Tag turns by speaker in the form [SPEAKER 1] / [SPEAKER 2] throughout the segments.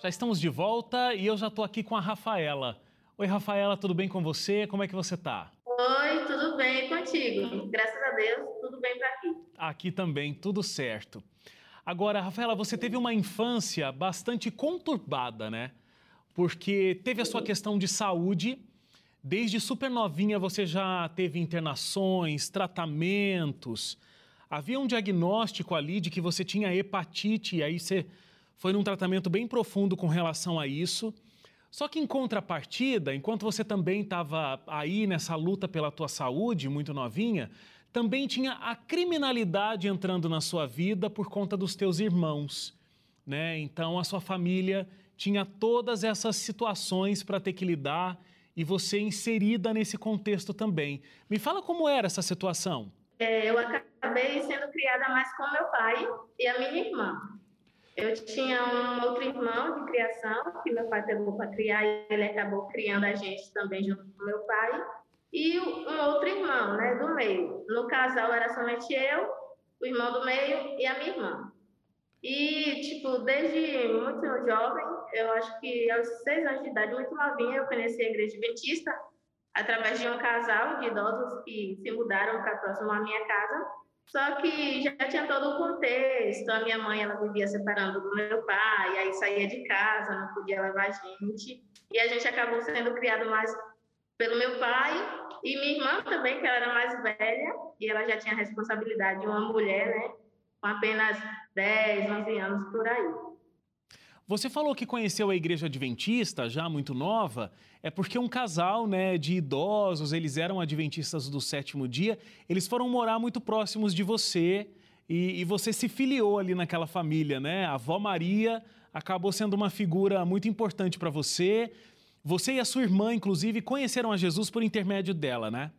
[SPEAKER 1] Já estamos de volta e eu já estou aqui com a Rafaela. Oi, Rafaela, tudo bem com você? Como é que você está?
[SPEAKER 2] Oi, tudo bem contigo? Graças a Deus, tudo bem por aqui.
[SPEAKER 1] Aqui também, tudo certo. Agora, Rafaela, você teve uma infância bastante conturbada, né? Porque teve a sua questão de saúde, desde super novinha você já teve internações, tratamentos. Havia um diagnóstico ali de que você tinha hepatite, e aí você foi num tratamento bem profundo com relação a isso. Só que em contrapartida, enquanto você também estava aí nessa luta pela tua saúde, muito novinha, também tinha a criminalidade entrando na sua vida por conta dos teus irmãos, né? Então a sua família tinha todas essas situações para ter que lidar e você inserida nesse contexto também. Me fala como era essa situação.
[SPEAKER 2] É, eu acabei sendo criada mais com meu pai e a minha irmã. Eu tinha um outro irmão de criação, que meu pai pegou para criar, e ele acabou criando a gente também junto com meu pai. E um outro irmão, né, do meio. No casal era somente eu, o irmão do meio e a minha irmã. E, tipo, desde muito jovem, eu acho que aos seis anos de idade, muito novinha, eu conheci a igreja adventista através de um casal de idosos que se mudaram para próximo à minha casa. Só que já tinha todo o contexto. A minha mãe, ela vivia separando do meu pai, aí saía de casa, não podia levar a gente. E a gente acabou sendo criado mais pelo meu pai e minha irmã também, que ela era mais velha, e ela já tinha a responsabilidade de uma mulher, né? Com apenas 10, 11 anos por aí.
[SPEAKER 1] Você falou que conheceu a igreja adventista já muito nova, é porque um casal né, de idosos, eles eram adventistas do sétimo dia, eles foram morar muito próximos de você e, e, você se filiou ali naquela família, né? A avó Maria acabou sendo uma figura muito importante para você. Você e a sua irmã, inclusive, conheceram a Jesus por intermédio dela, né?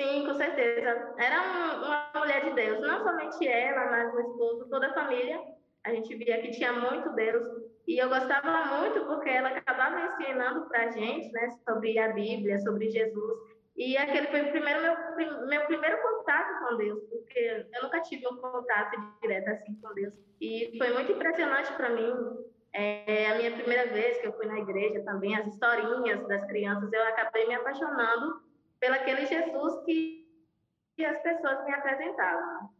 [SPEAKER 2] Sim, com certeza. Era uma mulher de Deus, não somente ela, mas o esposo, toda a família a gente via que tinha muito Deus. E eu gostava muito porque ela acabava ensinando para a gente né, sobre a Bíblia, sobre Jesus. E aquele foi o primeiro, meu, meu primeiro contato com Deus, porque eu nunca tive um contato direto assim com Deus. E foi muito impressionante para mim. É, a minha primeira vez que eu fui na igreja também, as historinhas das crianças, eu acabei me apaixonando pelo aquele Jesus que, que as pessoas me apresentavam.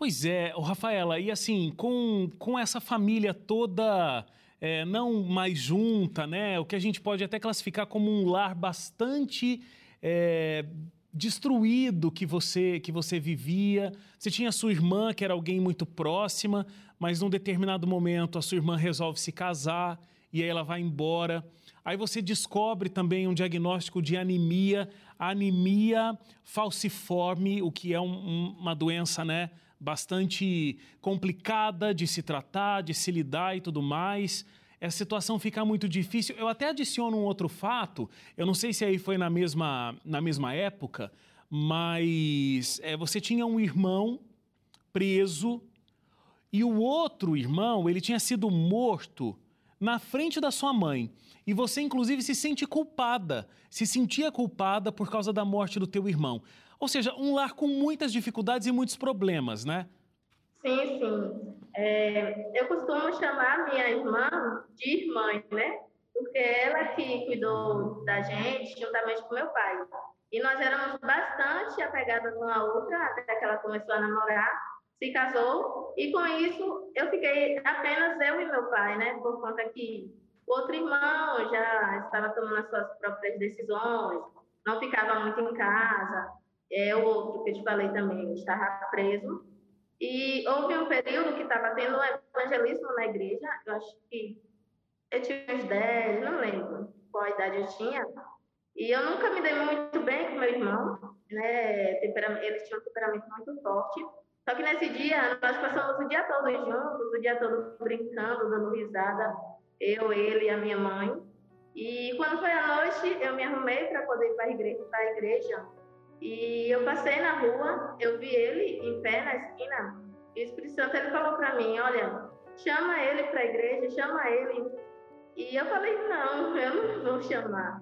[SPEAKER 1] Pois é, o Rafaela, e assim, com, com essa família toda é, não mais junta, né? O que a gente pode até classificar como um lar bastante é, destruído que você que você vivia. Você tinha sua irmã, que era alguém muito próxima, mas num determinado momento a sua irmã resolve se casar e aí ela vai embora. Aí você descobre também um diagnóstico de anemia, anemia falciforme, o que é um, uma doença, né? Bastante complicada de se tratar, de se lidar e tudo mais. Essa situação fica muito difícil. Eu até adiciono um outro fato, eu não sei se aí foi na mesma, na mesma época, mas é, você tinha um irmão preso e o outro irmão, ele tinha sido morto na frente da sua mãe. E você, inclusive, se sente culpada, se sentia culpada por causa da morte do teu irmão. Ou seja, um lar com muitas dificuldades e muitos problemas, né?
[SPEAKER 2] Sim, sim. É, eu costumo chamar minha irmã de irmã, né? Porque ela que cuidou da gente juntamente com meu pai. E nós éramos bastante apegadas uma à outra até que ela começou a namorar, se casou e com isso eu fiquei apenas eu e meu pai, né? Por conta que outro irmão já estava tomando as suas próprias decisões, não ficava muito em casa é o outro que eu te falei também, estava preso. E houve um período que estava tendo um evangelismo na igreja, eu acho que eu tinha uns 10, não lembro qual idade eu tinha. E eu nunca me dei muito bem com meu irmão, né? Ele tinha um temperamento muito forte. Só que nesse dia, nós passamos o dia todo juntos, o dia todo brincando, dando risada, eu, ele e a minha mãe. E quando foi à noite, eu me arrumei para poder ir para a a igreja e eu passei na rua, eu vi ele em pé na esquina, e o Espírito Santo ele falou para mim: Olha, chama ele para a igreja, chama ele. E eu falei: Não, eu não vou chamar.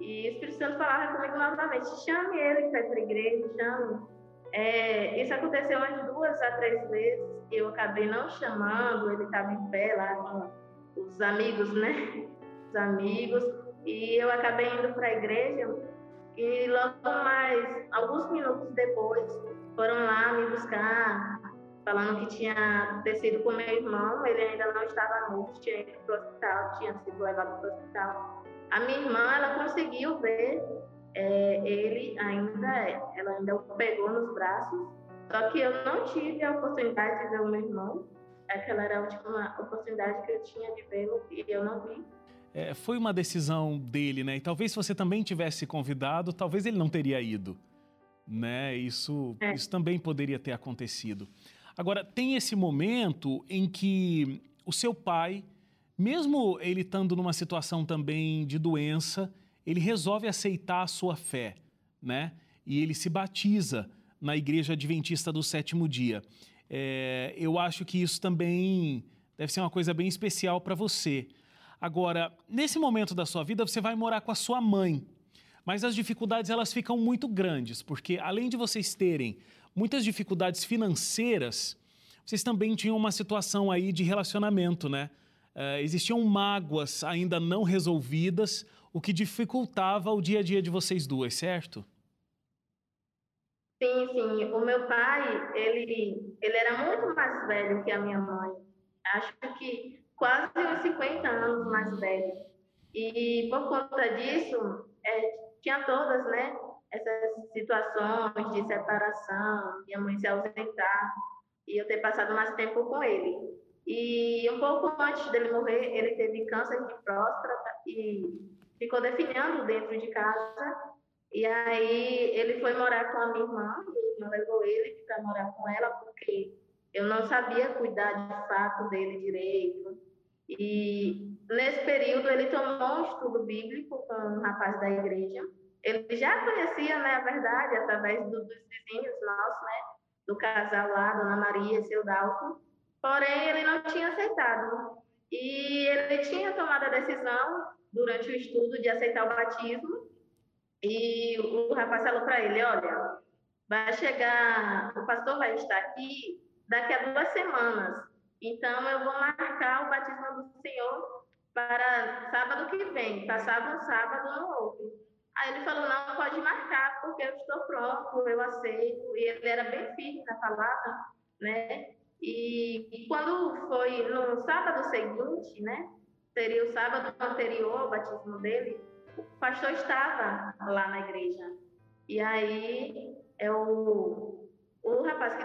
[SPEAKER 2] E o Espírito Santo falava comigo novamente: Chame ele para a igreja, chame. É, isso aconteceu umas duas a três vezes. eu acabei não chamando, ele estava em pé lá com os amigos, né? Os amigos, e eu acabei indo para a igreja e logo mais, alguns minutos depois, foram lá me buscar, falando que tinha acontecido com meu irmão, ele ainda não estava morto, tinha ido para o hospital, tinha sido levado para o hospital. A minha irmã, ela conseguiu ver é, ele ainda, ela ainda o pegou nos braços, só que eu não tive a oportunidade de ver o meu irmão, aquela era a última oportunidade que eu tinha de vê-lo e eu não vi.
[SPEAKER 1] É, foi uma decisão dele, né? E talvez se você também tivesse convidado, talvez ele não teria ido, né? Isso, é. isso também poderia ter acontecido. Agora, tem esse momento em que o seu pai, mesmo ele estando numa situação também de doença, ele resolve aceitar a sua fé, né? E ele se batiza na Igreja Adventista do Sétimo Dia. É, eu acho que isso também deve ser uma coisa bem especial para você. Agora, nesse momento da sua vida, você vai morar com a sua mãe. Mas as dificuldades elas ficam muito grandes, porque além de vocês terem muitas dificuldades financeiras, vocês também tinham uma situação aí de relacionamento, né? Uh, existiam mágoas ainda não resolvidas, o que dificultava o dia a dia de vocês duas, certo?
[SPEAKER 2] Sim, sim. O meu pai, ele, ele era muito mais velho que a minha mãe. Acho que quase uns 50 anos mais velho. E por conta disso, é, tinha todas, né? Essas situações de separação, minha mãe se ausentar e eu ter passado mais tempo com ele. E um pouco antes dele morrer, ele teve câncer de próstata e ficou definhando dentro de casa. E aí ele foi morar com a minha irmã, minha irmã levou ele para morar com ela, porque eu não sabia cuidar de fato dele direito. E nesse período ele tomou um estudo bíblico com um rapaz da igreja. Ele já conhecia, né, a verdade, através do, dos vizinhos nossos, né, do casal lá, Dona Maria e seu Dalton. Porém, ele não tinha aceitado. E ele tinha tomado a decisão, durante o estudo, de aceitar o batismo. E o rapaz falou para ele: Olha, vai chegar, o pastor vai estar aqui daqui a duas semanas. Então, eu vou marcar o batismo do Senhor para sábado que vem, passava um sábado no outro. Aí ele falou, não, pode marcar, porque eu estou pronto, eu aceito. E ele era bem firme na palavra, né? E, e quando foi no sábado seguinte, né? Seria o sábado anterior ao batismo dele, o pastor estava lá na igreja. E aí eu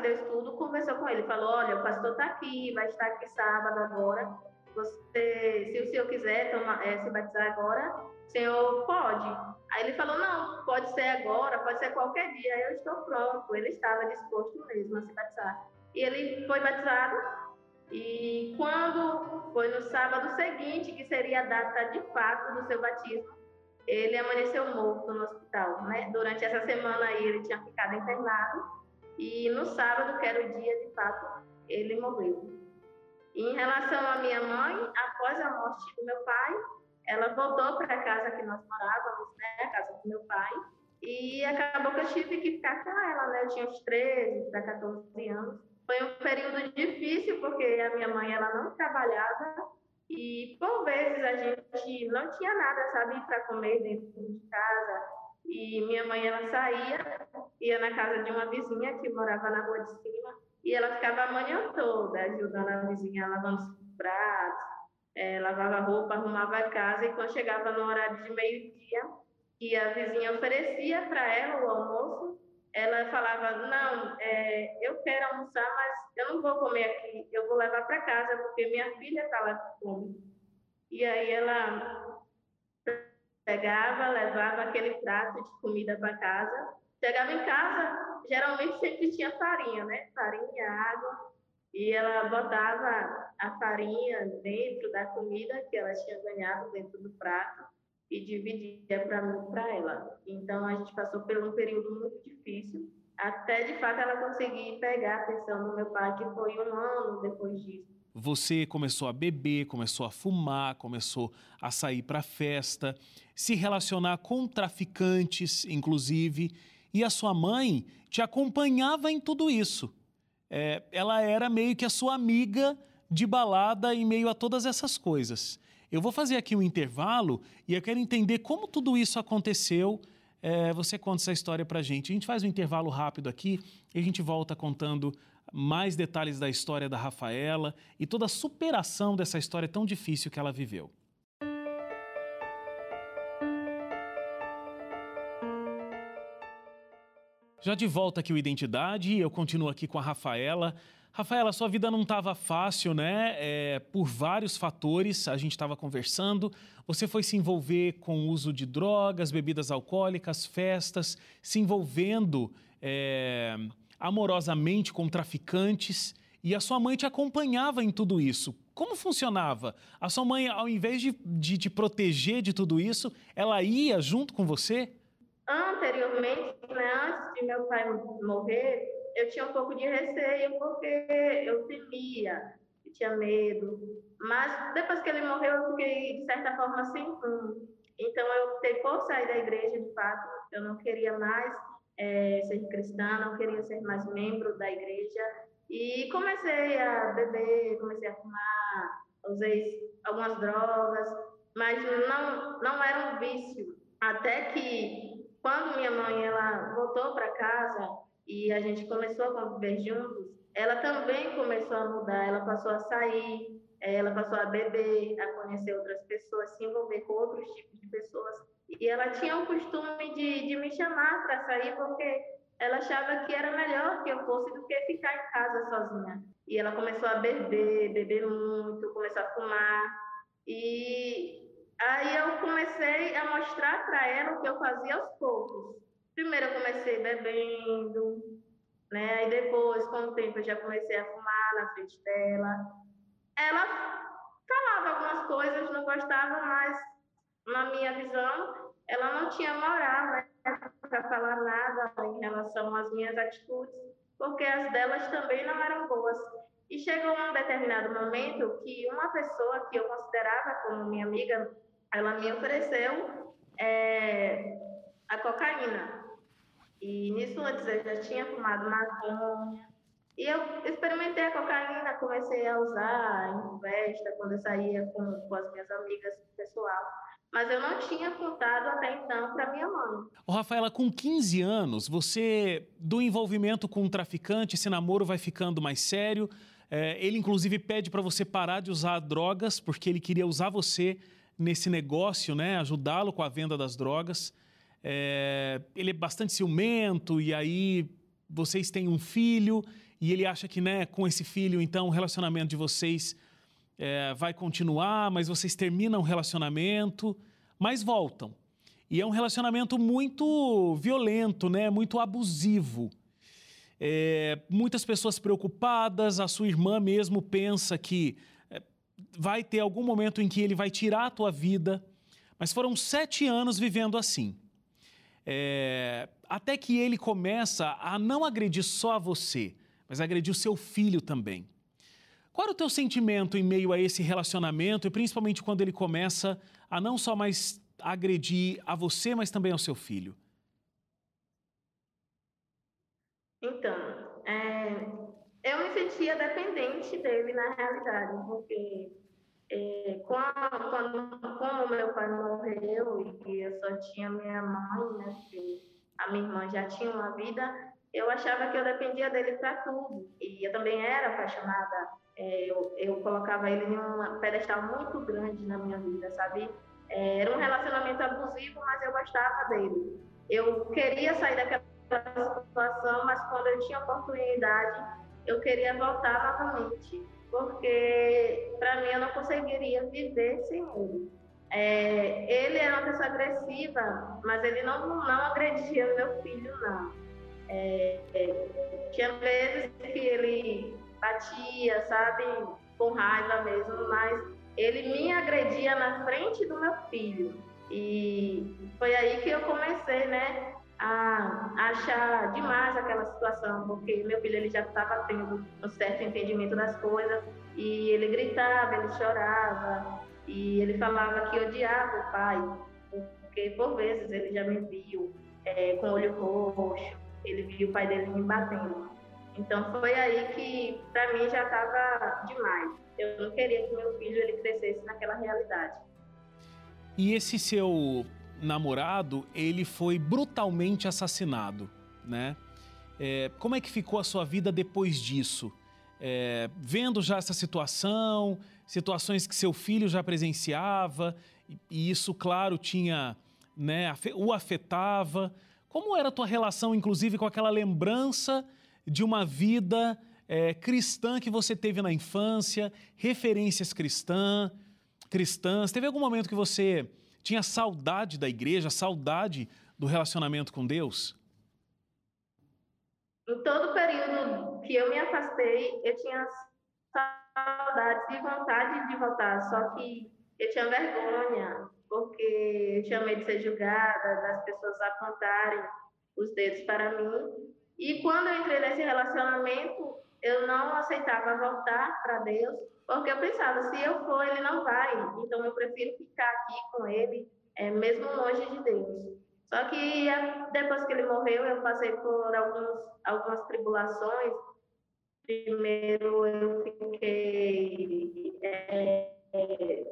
[SPEAKER 2] deu estudo conversou com ele, falou: Olha, o pastor está aqui, vai estar aqui sábado agora. Você, se o senhor quiser tomar, é, se batizar agora, o senhor pode. Aí ele falou: Não, pode ser agora, pode ser qualquer dia. Eu estou pronto. Ele estava disposto mesmo a se batizar. E ele foi batizado. E quando foi no sábado seguinte, que seria a data de fato do seu batismo, ele amanheceu morto no hospital. Né? Durante essa semana aí, ele tinha ficado internado e no sábado, que era o dia de fato, ele morreu. em relação à minha mãe, após a morte do meu pai, ela voltou para a casa que nós morávamos, né, a casa do meu pai, e acabou que eu tive que ficar com ela, né? Eu tinha uns 13 para 14 anos. Foi um período difícil porque a minha mãe ela não trabalhava e por vezes a gente não tinha nada, sabe, para comer dentro de casa. E minha mãe, ela saía, ia na casa de uma vizinha que morava na rua de cima, e ela ficava a manhã toda ajudando a vizinha lavando os pratos, é, lavava roupa, arrumava a casa, e quando chegava no horário de meio-dia, que a vizinha oferecia para ela o almoço, ela falava, não, é, eu quero almoçar, mas eu não vou comer aqui, eu vou levar para casa, porque minha filha está lá com fome. E aí ela pegava, levava aquele prato de comida para casa. Chegava em casa, geralmente sempre tinha farinha, né? Farinha, água. E ela botava a farinha dentro da comida que ela tinha ganhado dentro do prato e dividia para mim para ela. Então a gente passou por um período muito difícil, até de fato ela conseguir pegar a atenção do meu pai, que foi um ano depois disso.
[SPEAKER 1] Você começou a beber, começou a fumar, começou a sair para festa, se relacionar com traficantes, inclusive, e a sua mãe te acompanhava em tudo isso. é, ela era meio que a sua amiga de balada em meio a todas essas coisas. Eu vou fazer aqui um intervalo e eu quero entender como tudo isso aconteceu. É, você conta essa história para gente. A gente faz um intervalo rápido aqui e a gente volta contando mais detalhes da história da Rafaela e toda a superação dessa história tão difícil que ela viveu. Já de volta aqui o Identidade, eu continuo aqui com a Rafaela. Rafaela, sua vida não estava fácil, né? É, por vários fatores, a gente estava conversando. Você foi se envolver com o uso de drogas, bebidas alcoólicas, festas, se envolvendo é, amorosamente com traficantes. E a sua mãe te acompanhava em tudo isso. Como funcionava? A sua mãe, ao invés de, de te proteger de tudo isso, ela ia junto com você?
[SPEAKER 2] Anteriormente, né, antes de meu pai morrer, eu tinha um pouco de receio porque eu temia, eu tinha medo. Mas depois que ele morreu, eu fiquei, de certa forma, sem rumo. Então, eu optei por sair da igreja, de fato. Eu não queria mais é, ser cristã, não queria ser mais membro da igreja. E comecei a beber, comecei a fumar, usei algumas drogas, mas não, não era um vício. Até que quando minha mãe ela voltou para casa e a gente começou a conviver juntos, ela também começou a mudar, ela passou a sair, ela passou a beber, a conhecer outras pessoas, se envolver com outros tipos de pessoas. E ela tinha o costume de, de me chamar para sair porque ela achava que era melhor que eu fosse do que ficar em casa sozinha. E ela começou a beber, beber muito, começou a fumar. E Aí eu comecei a mostrar para ela o que eu fazia aos poucos. Primeiro eu comecei bebendo, né? Aí depois, com o tempo, eu já comecei a fumar na frente dela. Ela falava algumas coisas, não gostava, mas na minha visão, ela não tinha moral, né? Para falar nada em relação às minhas atitudes, porque as delas também não eram boas. E chegou um determinado momento que uma pessoa que eu considerava como minha amiga ela me ofereceu é, a cocaína. E nisso antes eu já tinha fumado maconha. E eu experimentei a cocaína, comecei a usar em festa, quando eu saía com, com as minhas amigas pessoal. Mas eu não tinha contado até então para minha mãe.
[SPEAKER 1] Ô, Rafaela, com 15 anos, você, do envolvimento com um traficante, esse namoro vai ficando mais sério. É, ele, inclusive, pede para você parar de usar drogas, porque ele queria usar você nesse negócio, né, ajudá-lo com a venda das drogas. É, ele é bastante ciumento e aí vocês têm um filho e ele acha que, né, com esse filho, então o relacionamento de vocês é, vai continuar, mas vocês terminam o relacionamento, mas voltam. E é um relacionamento muito violento, né, muito abusivo. É, muitas pessoas preocupadas, a sua irmã mesmo pensa que vai ter algum momento em que ele vai tirar a tua vida, mas foram sete anos vivendo assim. É, até que ele começa a não agredir só a você, mas agredir o seu filho também. Qual era o teu sentimento em meio a esse relacionamento e principalmente quando ele começa a não só mais agredir a você, mas também ao seu filho?
[SPEAKER 2] Então, é, eu me sentia dependente dele na realidade, porque é, quando, quando, como meu pai morreu e eu só tinha minha mãe, né, que a minha irmã já tinha uma vida, eu achava que eu dependia dele para tudo. E eu também era apaixonada. É, eu, eu colocava ele em um pedestal muito grande na minha vida, sabe? É, era um relacionamento abusivo, mas eu gostava dele. Eu queria sair daquela situação, mas quando eu tinha oportunidade, eu queria voltar novamente, porque para mim eu não conseguiria viver sem ele. É, ele era uma pessoa agressiva, mas ele não, não agredia meu filho, não. É, é, tinha vezes que ele batia, sabe, com raiva mesmo, mas ele me agredia na frente do meu filho. E foi aí que eu comecei, né, a achar demais aquela situação, porque meu filho ele já estava tendo um certo entendimento das coisas e ele gritava, ele chorava e ele falava que odiava o pai, porque por vezes ele já me viu é, com o olho roxo, ele viu o pai dele me batendo. Então foi aí que para mim já estava demais. Eu não queria que meu filho ele crescesse naquela realidade.
[SPEAKER 1] E esse seu namorado, ele foi brutalmente assassinado, né? É, como é que ficou a sua vida depois disso? É, vendo já essa situação, situações que seu filho já presenciava, e, e isso, claro, tinha, né, o afetava. Como era a tua relação, inclusive, com aquela lembrança de uma vida é, cristã que você teve na infância, referências cristã, cristãs? Teve algum momento que você tinha saudade da igreja, saudade do relacionamento com Deus?
[SPEAKER 2] Em todo o período que eu me afastei, eu tinha saudade e vontade de voltar, só que eu tinha vergonha, porque eu tinha medo de ser julgada, das pessoas apontarem os dedos para mim. E quando eu entrei nesse relacionamento, eu não aceitava voltar para Deus, porque eu pensava, se eu for, ele não vai. Então eu prefiro ficar aqui com ele, é, mesmo longe de Deus. Só que depois que ele morreu, eu passei por alguns, algumas tribulações. Primeiro eu fiquei é,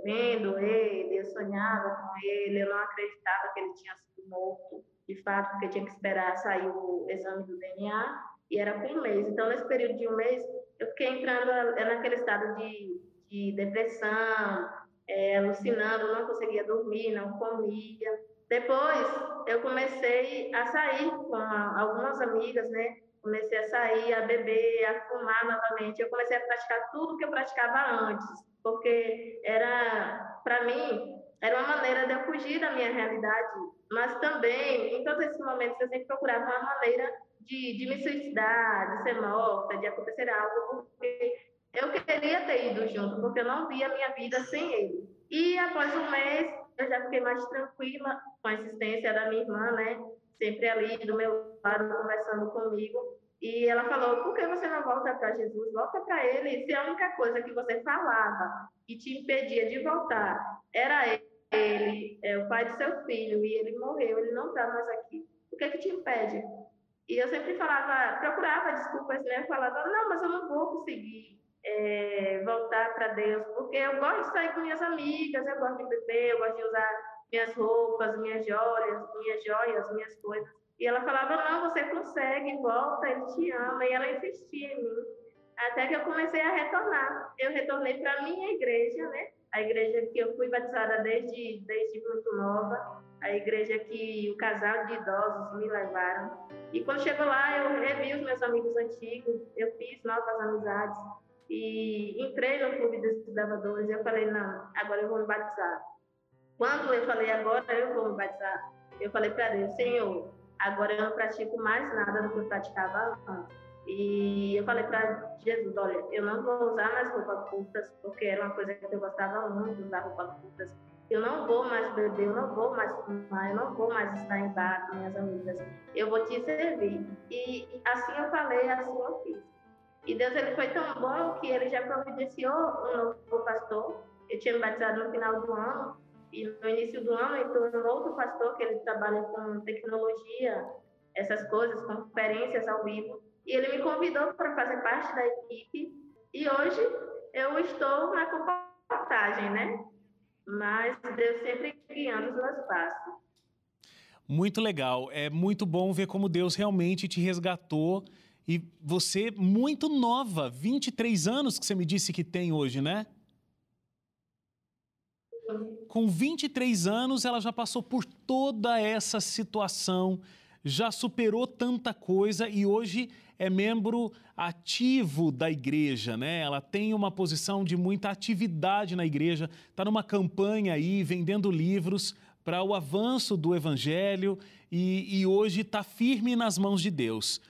[SPEAKER 2] vendo ele, eu sonhava com ele, eu não acreditava que ele tinha sido morto, de fato, porque tinha que esperar sair o exame do DNA, e era por um mês. Então, nesse período de um mês, eu fiquei entrando é, naquele estado de, de depressão, é, alucinando, não conseguia dormir, não comia. Depois, eu comecei a sair com algumas amigas, né? Comecei a sair, a beber, a fumar novamente. Eu comecei a praticar tudo que eu praticava antes, porque era, para mim, era uma maneira de eu fugir da minha realidade, mas também, em todos esses momentos, eu sempre procurava uma maneira de, de me suicidar, de ser morta, de acontecer algo, porque eu queria ter ido junto, porque eu não via a minha vida sem ele. E após um mês, eu já fiquei mais tranquila com a existência da minha irmã, né? Sempre ali do meu lado, conversando comigo. E ela falou: por que você não volta para Jesus? Volta para ele. Se a única coisa que você falava e te impedia de voltar era ele, é o pai do seu filho, e ele morreu, ele não está mais aqui. O que, é que te impede? E eu sempre falava, procurava desculpas, né? Falava: não, mas eu não vou conseguir é, voltar para Deus, porque eu gosto de sair com minhas amigas, eu gosto de beber, eu gosto de usar minhas roupas, minhas joias, minhas joias, minhas coisas. E ela falava, não, você consegue, volta, ele te ama. E ela insistia em mim. Até que eu comecei a retornar. Eu retornei para minha igreja, né? A igreja que eu fui batizada desde, desde muito nova. A igreja que o casal de idosos me levaram. E quando chegou lá, eu revi os meus amigos antigos, eu fiz novas amizades. E entrei no clube dos desbravadores eu falei, não, agora eu vou me batizar. Quando eu falei, agora eu vou me batizar, eu falei para Deus, Senhor, agora eu não pratico mais nada do que eu praticava antes. E eu falei para Jesus, olha, eu não vou usar mais roupas curtas, porque era uma coisa que eu gostava muito, usar roupas curtas. Eu não vou mais beber, eu não vou mais fumar, eu não vou mais estar em bar com minhas amigas. Eu vou te servir. E assim eu falei, assim eu fiz. E Deus ele foi tão bom que ele já providenciou um novo pastor. Eu tinha me batizado no final do ano e no início do ano entrou um outro pastor que ele trabalha com tecnologia, essas coisas, conferências ao vivo. E ele me convidou para fazer parte da equipe. E hoje eu estou na comportagem, né? Mas Deus sempre guiando os meus passos.
[SPEAKER 1] Muito legal. É muito bom ver como Deus realmente te resgatou e você, muito nova, 23 anos que você me disse que tem hoje, né? Com 23 anos, ela já passou por toda essa situação, já superou tanta coisa e hoje é membro ativo da igreja, né? Ela tem uma posição de muita atividade na igreja, está numa campanha aí, vendendo livros para o avanço do evangelho e, e hoje está firme nas mãos de Deus.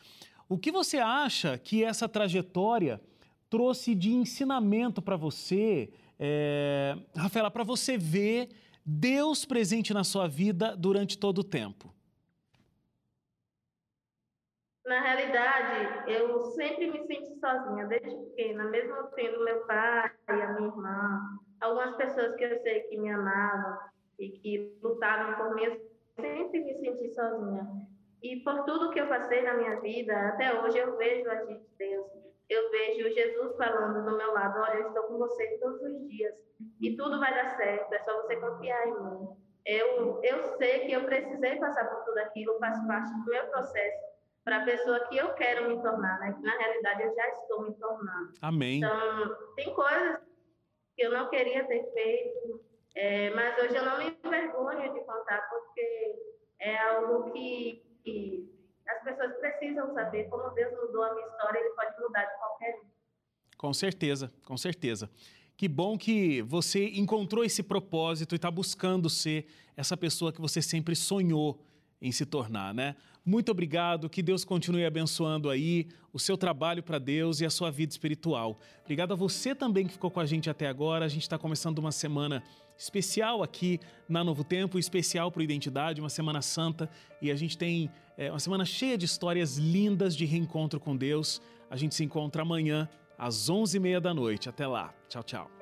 [SPEAKER 1] O que você acha que essa trajetória trouxe de ensinamento para você, é, Rafaela, para você ver Deus presente na sua vida durante todo o tempo?
[SPEAKER 2] Na realidade, eu sempre me senti sozinha, desde pequena, mesmo tendo meu pai a minha irmã, algumas pessoas que eu sei que me amavam e que lutavam por mim, eu sempre me senti sozinha. E por tudo que eu passei na minha vida, até hoje eu vejo a gente Deus. Eu vejo Jesus falando do meu lado: olha, eu estou com você todos os dias e tudo vai dar certo, é só você confiar em mim. Eu, eu sei que eu precisei passar por tudo aquilo, faz parte do meu processo para a pessoa que eu quero me tornar, né? Que na realidade eu já estou me tornando.
[SPEAKER 1] Amém.
[SPEAKER 2] Então, tem coisas que eu não queria ter feito, é, mas hoje eu não me envergonho de contar, porque é algo que, que as pessoas precisam saber. Como Deus mudou a minha história, Ele pode mudar de qualquer um.
[SPEAKER 1] Com certeza, com certeza. Que bom que você encontrou esse propósito e está buscando ser essa pessoa que você sempre sonhou em se tornar, né? Muito obrigado, que Deus continue abençoando aí o seu trabalho para Deus e a sua vida espiritual. Obrigado a você também que ficou com a gente até agora. A gente está começando uma semana especial aqui na Novo Tempo, especial para Identidade, uma semana santa e a gente tem é, uma semana cheia de histórias lindas de reencontro com Deus. A gente se encontra amanhã às 11h30 da noite. Até lá. Tchau, tchau.